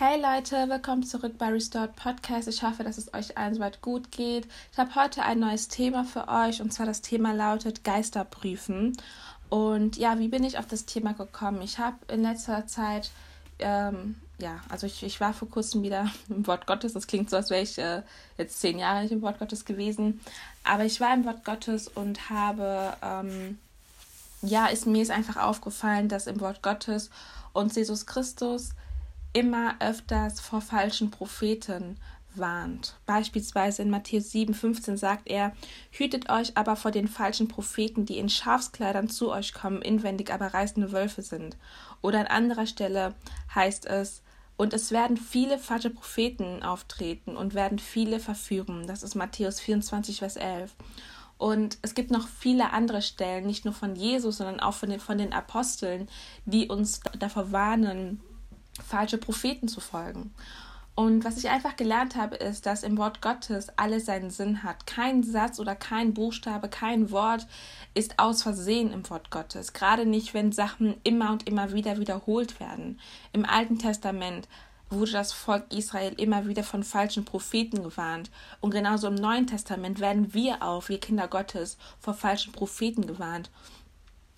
Hey Leute, willkommen zurück bei Restored Podcast. Ich hoffe, dass es euch allen soweit gut geht. Ich habe heute ein neues Thema für euch und zwar das Thema lautet Geisterprüfen. Und ja, wie bin ich auf das Thema gekommen? Ich habe in letzter Zeit, ähm, ja, also ich, ich war vor kurzem wieder im Wort Gottes. Das klingt so, als wäre ich äh, jetzt zehn Jahre nicht im Wort Gottes gewesen. Aber ich war im Wort Gottes und habe, ähm, ja, ist, mir ist einfach aufgefallen, dass im Wort Gottes uns Jesus Christus immer öfters vor falschen Propheten warnt. Beispielsweise in Matthäus 7, 15 sagt er, hütet euch aber vor den falschen Propheten, die in Schafskleidern zu euch kommen, inwendig aber reißende Wölfe sind. Oder an anderer Stelle heißt es, und es werden viele falsche Propheten auftreten und werden viele verführen. Das ist Matthäus 24, Vers 11. Und es gibt noch viele andere Stellen, nicht nur von Jesus, sondern auch von den, von den Aposteln, die uns davor warnen, falsche Propheten zu folgen. Und was ich einfach gelernt habe, ist, dass im Wort Gottes alles seinen Sinn hat. Kein Satz oder kein Buchstabe, kein Wort ist aus Versehen im Wort Gottes. Gerade nicht, wenn Sachen immer und immer wieder wiederholt werden. Im Alten Testament wurde das Volk Israel immer wieder von falschen Propheten gewarnt. Und genauso im Neuen Testament werden wir auch, wir Kinder Gottes, vor falschen Propheten gewarnt.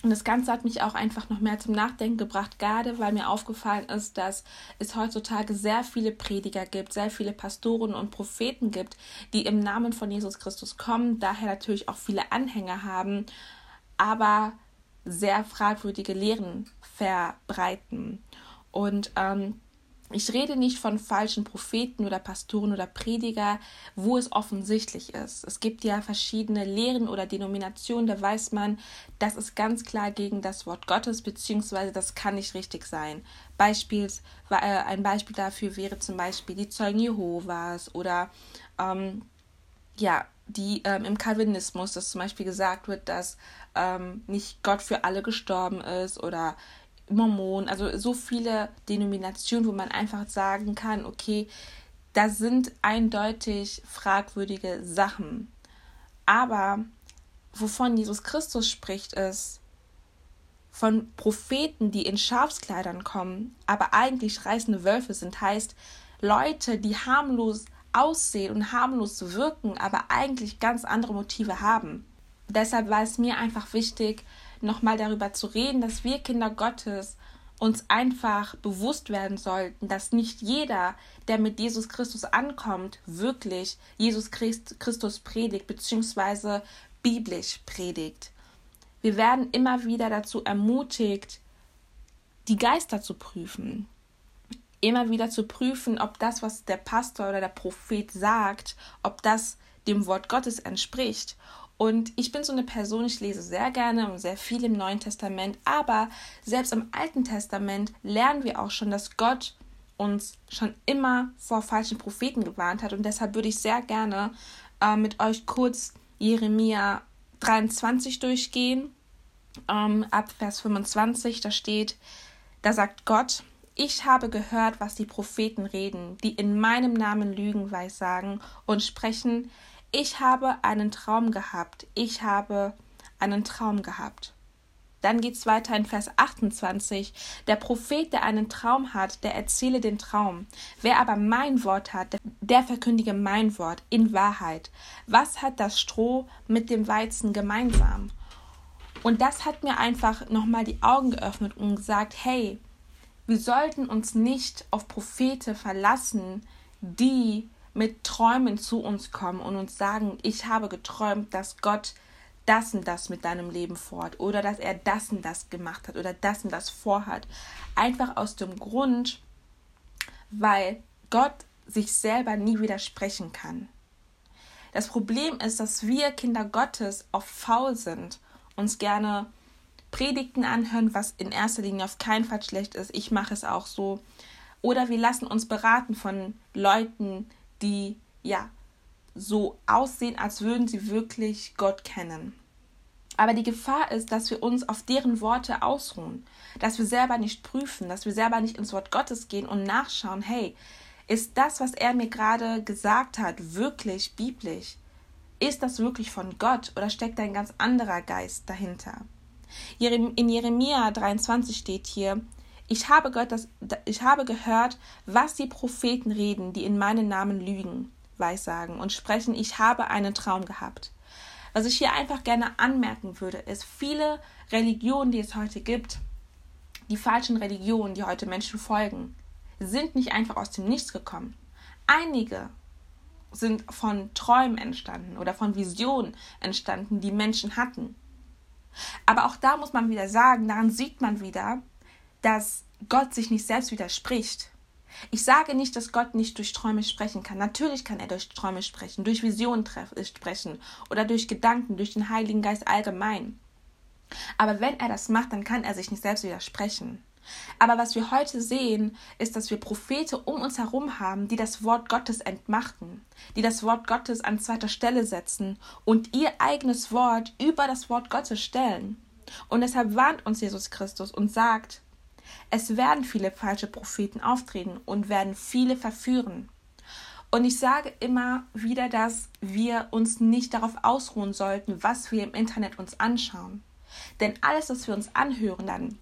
Und das Ganze hat mich auch einfach noch mehr zum Nachdenken gebracht, gerade weil mir aufgefallen ist, dass es heutzutage sehr viele Prediger gibt, sehr viele Pastoren und Propheten gibt, die im Namen von Jesus Christus kommen, daher natürlich auch viele Anhänger haben, aber sehr fragwürdige Lehren verbreiten. Und ähm, ich rede nicht von falschen Propheten oder Pastoren oder Prediger, wo es offensichtlich ist. Es gibt ja verschiedene Lehren oder Denominationen, da weiß man, das ist ganz klar gegen das Wort Gottes, beziehungsweise das kann nicht richtig sein. Beispiels, äh, ein Beispiel dafür wäre zum Beispiel die Zeugen Jehovas oder ähm, ja, die ähm, im Calvinismus, dass zum Beispiel gesagt wird, dass ähm, nicht Gott für alle gestorben ist oder Mormonen, also so viele Denominationen, wo man einfach sagen kann, okay, da sind eindeutig fragwürdige Sachen. Aber wovon Jesus Christus spricht, ist von Propheten, die in Schafskleidern kommen, aber eigentlich reißende Wölfe sind, heißt Leute, die harmlos aussehen und harmlos wirken, aber eigentlich ganz andere Motive haben. Deshalb war es mir einfach wichtig, nochmal darüber zu reden, dass wir Kinder Gottes uns einfach bewusst werden sollten, dass nicht jeder, der mit Jesus Christus ankommt, wirklich Jesus Christus predigt bzw. biblisch predigt. Wir werden immer wieder dazu ermutigt, die Geister zu prüfen. Immer wieder zu prüfen, ob das, was der Pastor oder der Prophet sagt, ob das dem Wort Gottes entspricht. Und ich bin so eine Person, ich lese sehr gerne und sehr viel im Neuen Testament, aber selbst im Alten Testament lernen wir auch schon, dass Gott uns schon immer vor falschen Propheten gewarnt hat. Und deshalb würde ich sehr gerne äh, mit euch kurz Jeremia 23 durchgehen. Ähm, ab Vers 25, da steht, da sagt Gott, ich habe gehört, was die Propheten reden, die in meinem Namen Lügen weissagen und sprechen, ich habe einen Traum gehabt, ich habe einen Traum gehabt. Dann geht es weiter in Vers 28. Der Prophet, der einen Traum hat, der erzähle den Traum. Wer aber mein Wort hat, der verkündige mein Wort in Wahrheit. Was hat das Stroh mit dem Weizen gemeinsam? Und das hat mir einfach nochmal die Augen geöffnet und gesagt, hey, wir sollten uns nicht auf Propheten verlassen, die mit Träumen zu uns kommen und uns sagen, ich habe geträumt, dass Gott das und das mit deinem Leben vorhat oder dass er das und das gemacht hat oder das und das vorhat. Einfach aus dem Grund, weil Gott sich selber nie widersprechen kann. Das Problem ist, dass wir Kinder Gottes oft faul sind, uns gerne Predigten anhören, was in erster Linie auf keinen Fall schlecht ist. Ich mache es auch so. Oder wir lassen uns beraten von Leuten, die ja so aussehen, als würden sie wirklich Gott kennen. Aber die Gefahr ist, dass wir uns auf deren Worte ausruhen, dass wir selber nicht prüfen, dass wir selber nicht ins Wort Gottes gehen und nachschauen, hey, ist das, was er mir gerade gesagt hat, wirklich biblisch? Ist das wirklich von Gott oder steckt ein ganz anderer Geist dahinter? In Jeremia 23 steht hier, Ich habe, gehört, dass, ich habe gehört, was die Propheten reden, die in meinem Namen lügen, weissagen und sprechen, ich habe einen Traum gehabt. Was ich hier einfach gerne anmerken würde, ist, viele Religionen, die es heute gibt, die falschen Religionen, die heute Menschen folgen, sind nicht einfach aus dem Nichts gekommen. Einige sind von Träumen entstanden oder von Visionen entstanden, die Menschen hatten. Aber auch da muss man wieder sagen, daran sieht man wieder, dass Gott sich nicht selbst widerspricht. Ich sage nicht, dass Gott nicht durch Träume sprechen kann. Natürlich kann er durch Träume sprechen, durch Visionen äh, sprechen oder durch Gedanken, durch den Heiligen Geist allgemein. Aber wenn er das macht, dann kann er sich nicht selbst widersprechen. Aber was wir heute sehen, ist, dass wir Propheten um uns herum haben, die das Wort Gottes entmachten, die das Wort Gottes an zweiter Stelle setzen und ihr eigenes Wort über das Wort Gottes stellen. Und deshalb warnt uns Jesus Christus und sagt, es werden viele falsche Propheten auftreten und werden viele verführen. Und ich sage immer wieder, dass wir uns nicht darauf ausruhen sollten, was wir im Internet uns anschauen. Denn alles, was wir uns anhören, dann,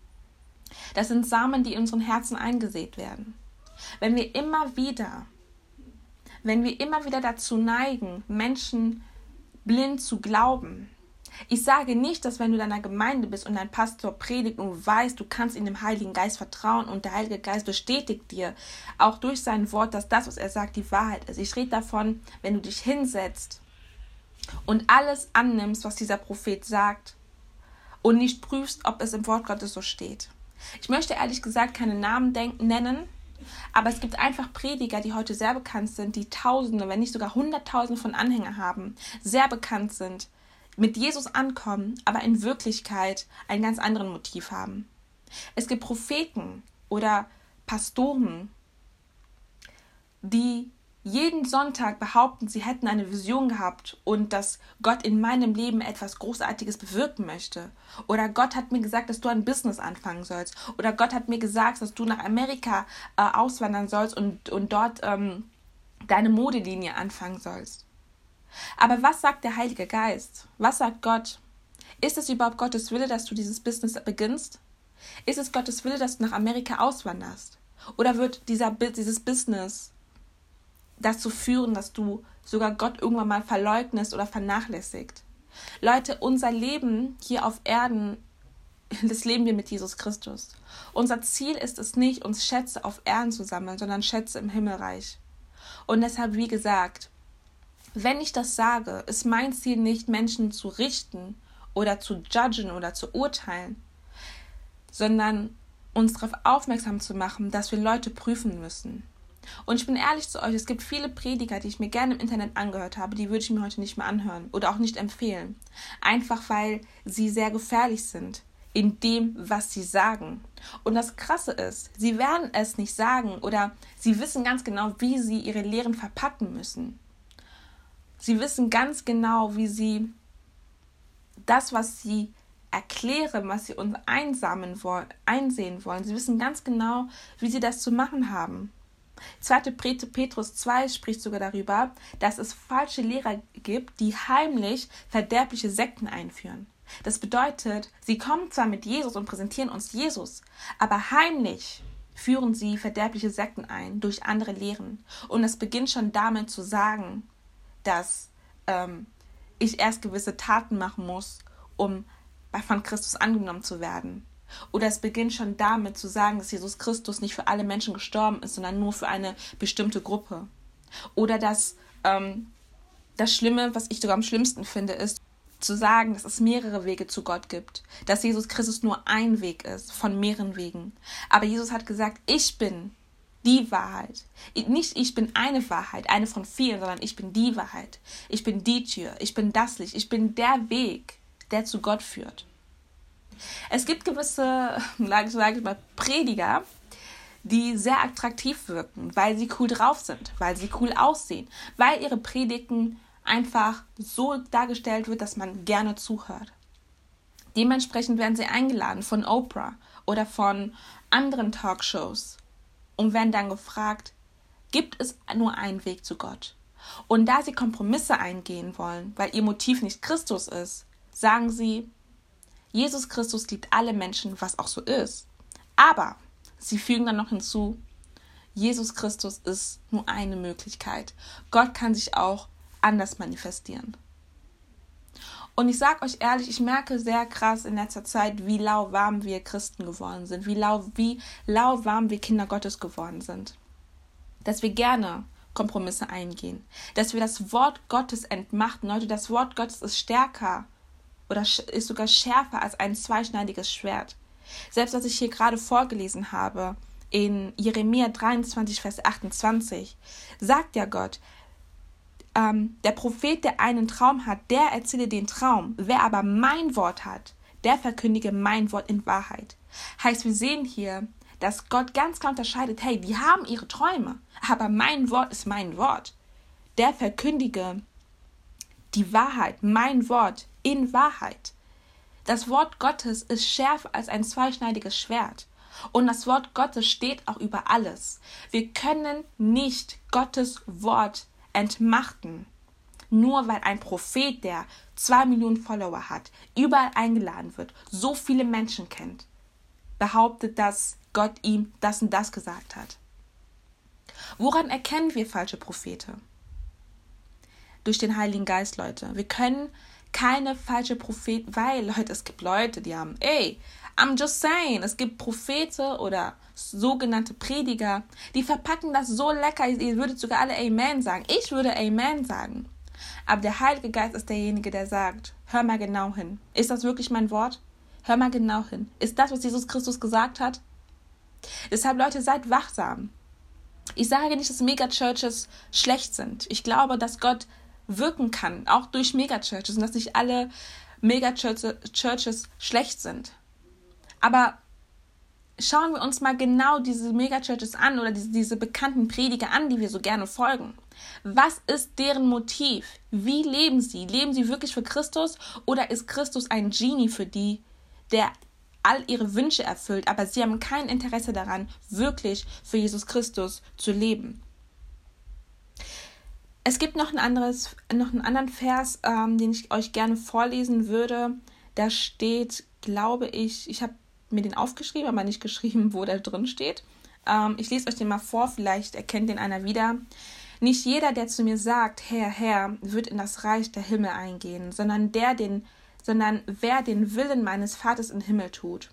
das sind Samen, die in unseren Herzen eingesät werden. Wenn wir immer wieder, wenn wir immer wieder dazu neigen, Menschen blind zu glauben, ich sage nicht, dass wenn du in einer Gemeinde bist und dein Pastor predigt und weißt, du kannst in dem Heiligen Geist vertrauen und der Heilige Geist bestätigt dir auch durch sein Wort, dass das, was er sagt, die Wahrheit ist. Ich rede davon, wenn du dich hinsetzt und alles annimmst, was dieser Prophet sagt und nicht prüfst, ob es im Wort Gottes so steht. Ich möchte ehrlich gesagt keine Namen nennen, aber es gibt einfach Prediger, die heute sehr bekannt sind, die Tausende, wenn nicht sogar Hunderttausende von Anhängern haben, sehr bekannt sind, mit Jesus ankommen, aber in Wirklichkeit einen ganz anderen Motiv haben. Es gibt Propheten oder Pastoren, die jeden Sonntag behaupten, sie hätten eine Vision gehabt und dass Gott in meinem Leben etwas Großartiges bewirken möchte. Oder Gott hat mir gesagt, dass du ein Business anfangen sollst. Oder Gott hat mir gesagt, dass du nach Amerika äh, auswandern sollst und, und dort ähm, deine Modelinie anfangen sollst. Aber was sagt der Heilige Geist? Was sagt Gott? Ist es überhaupt Gottes Wille, dass du dieses Business beginnst? Ist es Gottes Wille, dass du nach Amerika auswanderst? Oder wird dieser, dieses Business dazu führen, dass du sogar Gott irgendwann mal verleugnest oder vernachlässigt? Leute, unser Leben hier auf Erden, das leben wir mit Jesus Christus. Unser Ziel ist es nicht, uns Schätze auf Erden zu sammeln, sondern Schätze im Himmelreich. Und deshalb, wie gesagt, wenn ich das sage, ist mein Ziel nicht, Menschen zu richten oder zu judgen oder zu urteilen, sondern uns darauf aufmerksam zu machen, dass wir Leute prüfen müssen. Und ich bin ehrlich zu euch, es gibt viele Prediger, die ich mir gerne im Internet angehört habe, die würde ich mir heute nicht mehr anhören oder auch nicht empfehlen. Einfach weil sie sehr gefährlich sind in dem, was sie sagen. Und das Krasse ist, sie werden es nicht sagen oder sie wissen ganz genau, wie sie ihre Lehren verpacken müssen. Sie wissen ganz genau, wie sie das, was sie erklären, was sie uns einsamen wollen, einsehen wollen. Sie wissen ganz genau, wie sie das zu machen haben. 2. Petrus 2 spricht sogar darüber, dass es falsche Lehrer gibt, die heimlich verderbliche Sekten einführen. Das bedeutet, sie kommen zwar mit Jesus und präsentieren uns Jesus, aber heimlich führen sie verderbliche Sekten ein durch andere Lehren. Und es beginnt schon damit zu sagen, dass ähm, ich erst gewisse Taten machen muss, um von Christus angenommen zu werden. Oder es beginnt schon damit zu sagen, dass Jesus Christus nicht für alle Menschen gestorben ist, sondern nur für eine bestimmte Gruppe. Oder dass ähm, das Schlimme, was ich sogar am schlimmsten finde, ist zu sagen, dass es mehrere Wege zu Gott gibt. Dass Jesus Christus nur ein Weg ist von mehreren Wegen. Aber Jesus hat gesagt, ich bin die Wahrheit. Nicht ich bin eine Wahrheit, eine von vielen, sondern ich bin die Wahrheit. Ich bin die Tür, ich bin das Licht, ich bin der Weg, der zu Gott führt. Es gibt gewisse, sage ich mal, Prediger, die sehr attraktiv wirken, weil sie cool drauf sind, weil sie cool aussehen, weil ihre Predigten einfach so dargestellt wird, dass man gerne zuhört. Dementsprechend werden sie eingeladen von Oprah oder von anderen Talkshows und werden dann gefragt, gibt es nur einen Weg zu Gott? Und da sie Kompromisse eingehen wollen, weil ihr Motiv nicht Christus ist, sagen sie, Jesus Christus liebt alle Menschen, was auch so ist. Aber sie fügen dann noch hinzu, Jesus Christus ist nur eine Möglichkeit. Gott kann sich auch anders manifestieren. Und ich sage euch ehrlich, ich merke sehr krass in letzter Zeit, wie lauwarm wir Christen geworden sind, wie, lau, wie lauwarm wir Kinder Gottes geworden sind. Dass wir gerne Kompromisse eingehen, dass wir das Wort Gottes entmachten. Leute, das Wort Gottes ist stärker oder ist sogar schärfer als ein zweischneidiges Schwert. Selbst was ich hier gerade vorgelesen habe, in Jeremia 23, Vers 28, sagt ja Gott, ähm, der Prophet, der einen Traum hat, der erzähle den Traum. Wer aber mein Wort hat, der verkündige mein Wort in Wahrheit. Heißt, wir sehen hier, dass Gott ganz klar unterscheidet, hey, die haben ihre Träume, aber mein Wort ist mein Wort. Der verkündige die Wahrheit, mein Wort in Wahrheit. Das Wort Gottes ist schärfer als ein zweischneidiges Schwert. Und das Wort Gottes steht auch über alles. Wir können nicht Gottes Wort entmachten. Nur weil ein Prophet, der zwei Millionen Follower hat, überall eingeladen wird, so viele Menschen kennt, behauptet, dass Gott ihm das und das gesagt hat. Woran erkennen wir falsche Propheten? Durch den Heiligen Geist, Leute. Wir können keine falsche Prophet, weil, Leute, es gibt Leute, die haben, ey, I'm just saying, es gibt Propheten oder sogenannte Prediger, die verpacken das so lecker, ihr würdet sogar alle Amen sagen. Ich würde Amen sagen. Aber der Heilige Geist ist derjenige, der sagt, hör mal genau hin. Ist das wirklich mein Wort? Hör mal genau hin. Ist das, was Jesus Christus gesagt hat? Deshalb, Leute, seid wachsam. Ich sage nicht, dass Megachurches schlecht sind. Ich glaube, dass Gott wirken kann, auch durch Megachurches und dass nicht alle Megachurches schlecht sind. Aber schauen wir uns mal genau diese Megachurches an oder diese, diese bekannten Prediger an, die wir so gerne folgen. Was ist deren Motiv? Wie leben sie? Leben sie wirklich für Christus oder ist Christus ein Genie für die, der all ihre Wünsche erfüllt, aber sie haben kein Interesse daran, wirklich für Jesus Christus zu leben? Es gibt noch, ein anderes, noch einen anderen Vers, ähm, den ich euch gerne vorlesen würde. Da steht, glaube ich, ich habe mir den aufgeschrieben, aber nicht geschrieben, wo der drin steht. Ähm, ich lese euch den mal vor, vielleicht erkennt den einer wieder. Nicht jeder, der zu mir sagt, Herr, Herr, wird in das Reich der Himmel eingehen, sondern der, den, sondern wer den Willen meines Vaters im Himmel tut.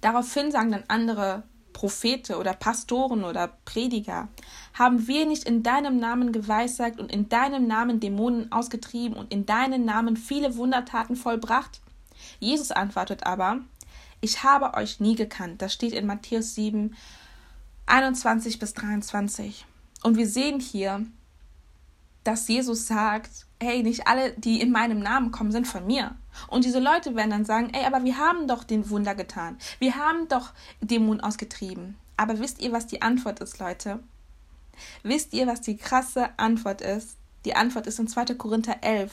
Daraufhin sagen dann andere Prophete oder Pastoren oder Prediger, haben wir nicht in deinem Namen geweissagt und in deinem Namen Dämonen ausgetrieben und in deinem Namen viele Wundertaten vollbracht? Jesus antwortet aber, ich habe euch nie gekannt. Das steht in Matthäus 7, 21 bis 23. Und wir sehen hier, dass Jesus sagt, hey, nicht alle, die in meinem Namen kommen, sind von mir. Und diese Leute werden dann sagen, ey, aber wir haben doch den Wunder getan. Wir haben doch Dämonen ausgetrieben. Aber wisst ihr, was die Antwort ist, Leute? Wisst ihr, was die krasse Antwort ist? Die Antwort ist in 2. Korinther 11,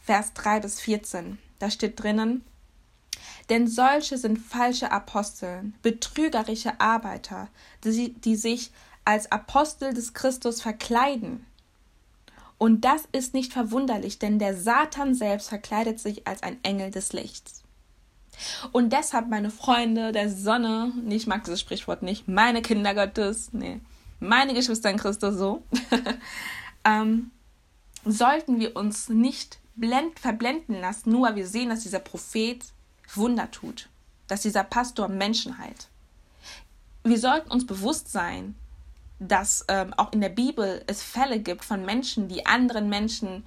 Vers 3 bis 14. Da steht drinnen, denn solche sind falsche Aposteln, betrügerische Arbeiter, die, die sich als Apostel des Christus verkleiden. Und das ist nicht verwunderlich, denn der Satan selbst verkleidet sich als ein Engel des Lichts. Und deshalb, meine Freunde der Sonne, ich mag dieses Sprichwort nicht, meine Kinder Gottes, nee, meine Geschwister in Christus so, ähm, sollten wir uns nicht blend, verblenden lassen, nur weil wir sehen, dass dieser Prophet Wunder tut, dass dieser Pastor Menschen heilt. Wir sollten uns bewusst sein, dass ähm, auch in der Bibel es Fälle gibt von Menschen, die anderen Menschen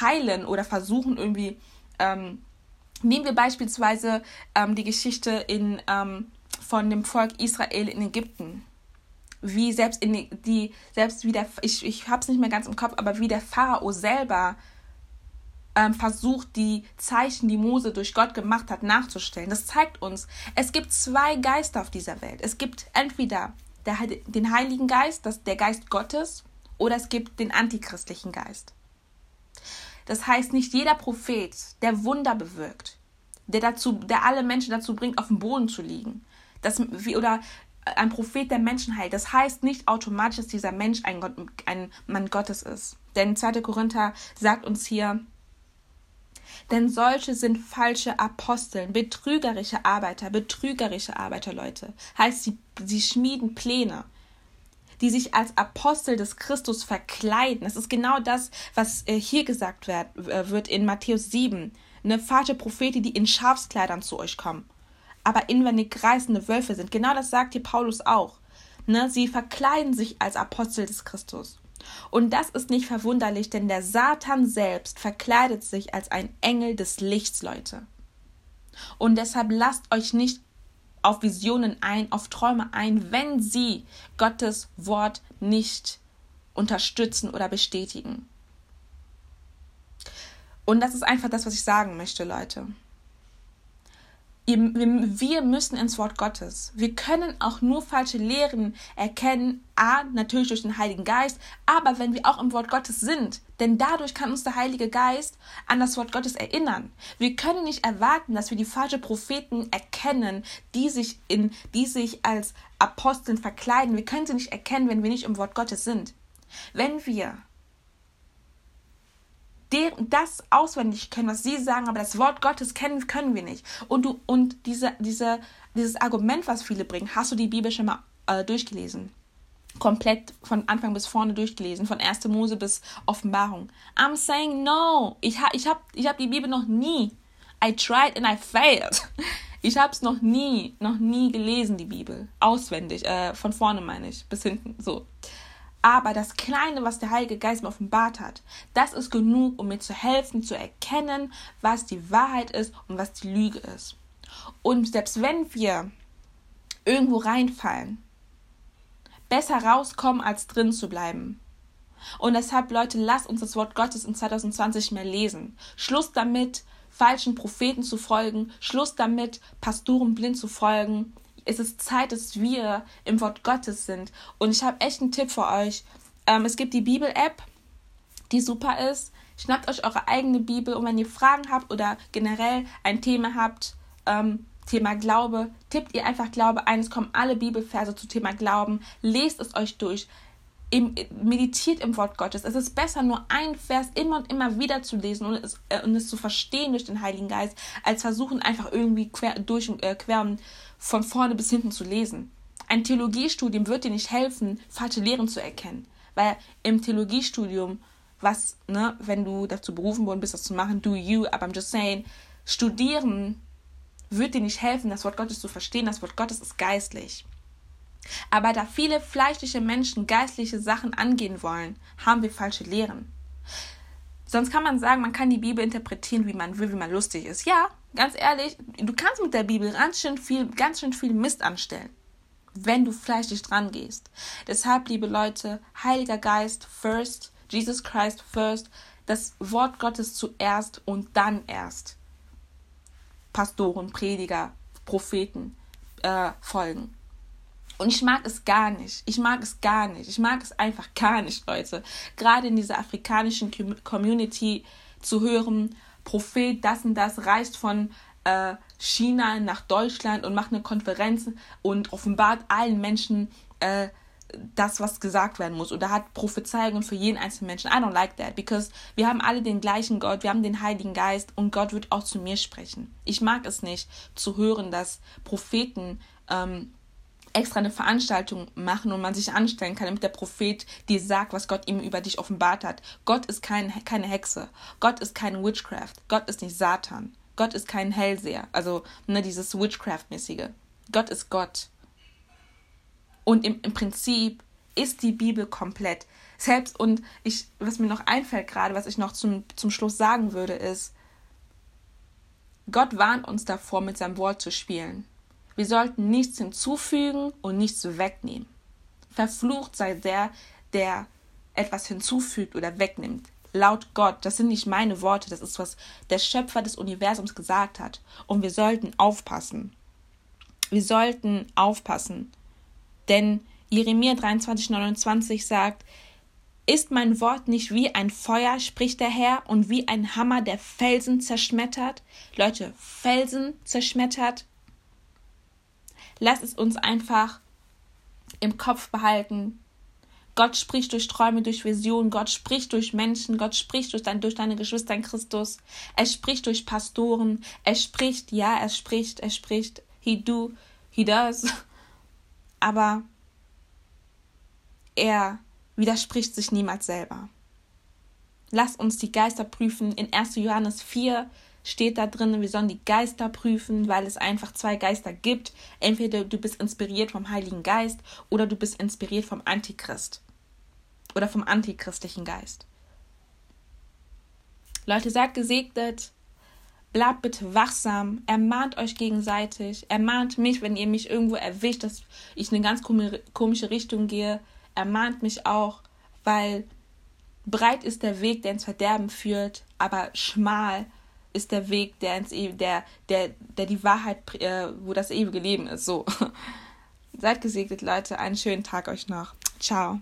heilen oder versuchen irgendwie. Ähm, nehmen wir beispielsweise ähm, die Geschichte in, ähm, von dem Volk Israel in Ägypten. Wie selbst in die, selbst wie der, ich, ich habe es nicht mehr ganz im Kopf, aber wie der Pharao selber ähm, versucht, die Zeichen, die Mose durch Gott gemacht hat, nachzustellen. Das zeigt uns, es gibt zwei Geister auf dieser Welt. Es gibt entweder der, den Heiligen Geist, das, der Geist Gottes, oder es gibt den antichristlichen Geist. Das heißt, nicht jeder Prophet, der Wunder bewirkt, der, dazu, der alle Menschen dazu bringt, auf dem Boden zu liegen, das, oder ein Prophet, der Menschen heilt, das heißt nicht automatisch, dass dieser Mensch ein, Gott, ein Mann Gottes ist. Denn 2. Korinther sagt uns hier, Denn solche sind falsche Aposteln, betrügerische Arbeiter, betrügerische Arbeiter, Leute. Heißt, sie, sie schmieden Pläne, die sich als Apostel des Christus verkleiden. Das ist genau das, was äh, hier gesagt wird, äh, wird in Matthäus 7. Eine falsche Prophete, die in Schafskleidern zu euch kommen, aber inwendig reißende Wölfe sind. Genau das sagt hier Paulus auch. Ne? Sie verkleiden sich als Apostel des Christus. Und das ist nicht verwunderlich, denn der Satan selbst verkleidet sich als ein Engel des Lichts, Leute. Und deshalb lasst euch nicht auf Visionen ein, auf Träume ein, wenn sie Gottes Wort nicht unterstützen oder bestätigen. Und das ist einfach das, was ich sagen möchte, Leute wir müssen ins Wort Gottes. Wir können auch nur falsche Lehren erkennen, a, natürlich durch den Heiligen Geist, aber wenn wir auch im Wort Gottes sind, denn dadurch kann uns der Heilige Geist an das Wort Gottes erinnern. Wir können nicht erwarten, dass wir die falschen Propheten erkennen, die sich in, die sich als Aposteln verkleiden. Wir können sie nicht erkennen, wenn wir nicht im Wort Gottes sind. Wenn wir das auswendig können, was sie sagen, aber das Wort Gottes kennen können wir nicht. Und du und diese, diese, dieses Argument, was viele bringen, hast du die Bibel schon mal äh, durchgelesen? Komplett von Anfang bis vorne durchgelesen, von 1. Mose bis Offenbarung. I'm saying no. Ich, ha, ich habe ich hab die Bibel noch nie. I tried and I failed. Ich habe es noch nie, noch nie gelesen, die Bibel. Auswendig. Äh, von vorne meine ich, bis hinten. So. Aber das Kleine, was der Heilige Geist mir offenbart hat, das ist genug, um mir zu helfen, zu erkennen, was die Wahrheit ist und was die Lüge ist. Und selbst wenn wir irgendwo reinfallen, besser rauskommen, als drin zu bleiben. Und deshalb, Leute, lasst uns das Wort Gottes in 2020 mehr lesen. Schluss damit, falschen Propheten zu folgen. Schluss damit, Pastoren blind zu folgen es ist Zeit, dass wir im Wort Gottes sind. Und ich habe echt einen Tipp für euch. Ähm, es gibt die Bibel-App, die super ist. Schnappt euch eure eigene Bibel und wenn ihr Fragen habt oder generell ein Thema habt, ähm, Thema Glaube, tippt ihr einfach Glaube ein. Es kommen alle Bibelverse zu Thema Glauben. Lest es euch durch im, meditiert im Wort Gottes. Es ist besser, nur ein Vers immer und immer wieder zu lesen und es, äh, und es zu verstehen durch den Heiligen Geist, als versuchen, einfach irgendwie quer, durch, äh, quer von vorne bis hinten zu lesen. Ein Theologiestudium wird dir nicht helfen, falsche Lehren zu erkennen. Weil im Theologiestudium, was, ne, wenn du dazu berufen worden bist, das zu machen, do you, aber I'm just saying, studieren wird dir nicht helfen, das Wort Gottes zu verstehen. Das Wort Gottes ist geistlich. Aber da viele fleischliche Menschen geistliche Sachen angehen wollen, haben wir falsche Lehren. Sonst kann man sagen, man kann die Bibel interpretieren, wie man will, wie man lustig ist. Ja, ganz ehrlich, du kannst mit der Bibel ganz schön viel, ganz schön viel Mist anstellen, wenn du fleischlich dran gehst. Deshalb, liebe Leute, Heiliger Geist first, Jesus Christ first, das Wort Gottes zuerst und dann erst Pastoren, Prediger, Propheten äh, folgen. Und ich mag es gar nicht. Ich mag es gar nicht. Ich mag es einfach gar nicht, Leute. Gerade in dieser afrikanischen Community zu hören, Prophet, das und das reist von äh, China nach Deutschland und macht eine Konferenz und offenbart allen Menschen äh, das, was gesagt werden muss. Oder hat Prophezeiungen für jeden einzelnen Menschen. I don't like that, because wir haben alle den gleichen Gott, wir haben den Heiligen Geist und Gott wird auch zu mir sprechen. Ich mag es nicht zu hören, dass Propheten ähm, extra eine Veranstaltung machen und man sich anstellen kann, damit der Prophet dir sagt, was Gott ihm über dich offenbart hat. Gott ist kein, keine Hexe. Gott ist kein Witchcraft. Gott ist nicht Satan. Gott ist kein Hellseher. Also, ne, dieses Witchcraft-mäßige. Gott ist Gott. Und im, im Prinzip ist die Bibel komplett. Selbst und ich, was mir noch einfällt gerade, was ich noch zum, zum Schluss sagen würde, ist, Gott warnt uns davor, mit seinem Wort zu spielen. Wir sollten nichts hinzufügen und nichts wegnehmen. Verflucht sei der, der etwas hinzufügt oder wegnimmt. Laut Gott, das sind nicht meine Worte, das ist, was der Schöpfer des Universums gesagt hat. Und wir sollten aufpassen. Wir sollten aufpassen. Denn Jeremia 23, 29 sagt, ist mein Wort nicht wie ein Feuer, spricht der Herr, und wie ein Hammer, der Felsen zerschmettert? Leute, Felsen zerschmettert, Lass es uns einfach im Kopf behalten. Gott spricht durch Träume, durch Visionen, Gott spricht durch Menschen, Gott spricht durch, dein, durch deine Geschwister in Christus. Er spricht durch Pastoren, er spricht, ja, er spricht, er spricht, he do, he does. Aber er widerspricht sich niemals selber. Lass uns die Geister prüfen. In 1. Johannes 4 steht da drin, wir sollen die Geister prüfen, weil es einfach zwei Geister gibt. Entweder du bist inspiriert vom Heiligen Geist oder du bist inspiriert vom Antichrist oder vom antichristlichen Geist. Leute, seid gesegnet. Bleibt bitte wachsam. Ermahnt euch gegenseitig. Ermahnt mich, wenn ihr mich irgendwo erwischt, dass ich in eine ganz komische Richtung gehe. Ermahnt mich auch, weil breit ist der Weg, der ins Verderben führt, aber schmal ist der Weg, der ins e der, der, der die Wahrheit, äh, wo das ewige Leben ist. So. Seid gesegnet, Leute. Einen schönen Tag euch noch. Ciao.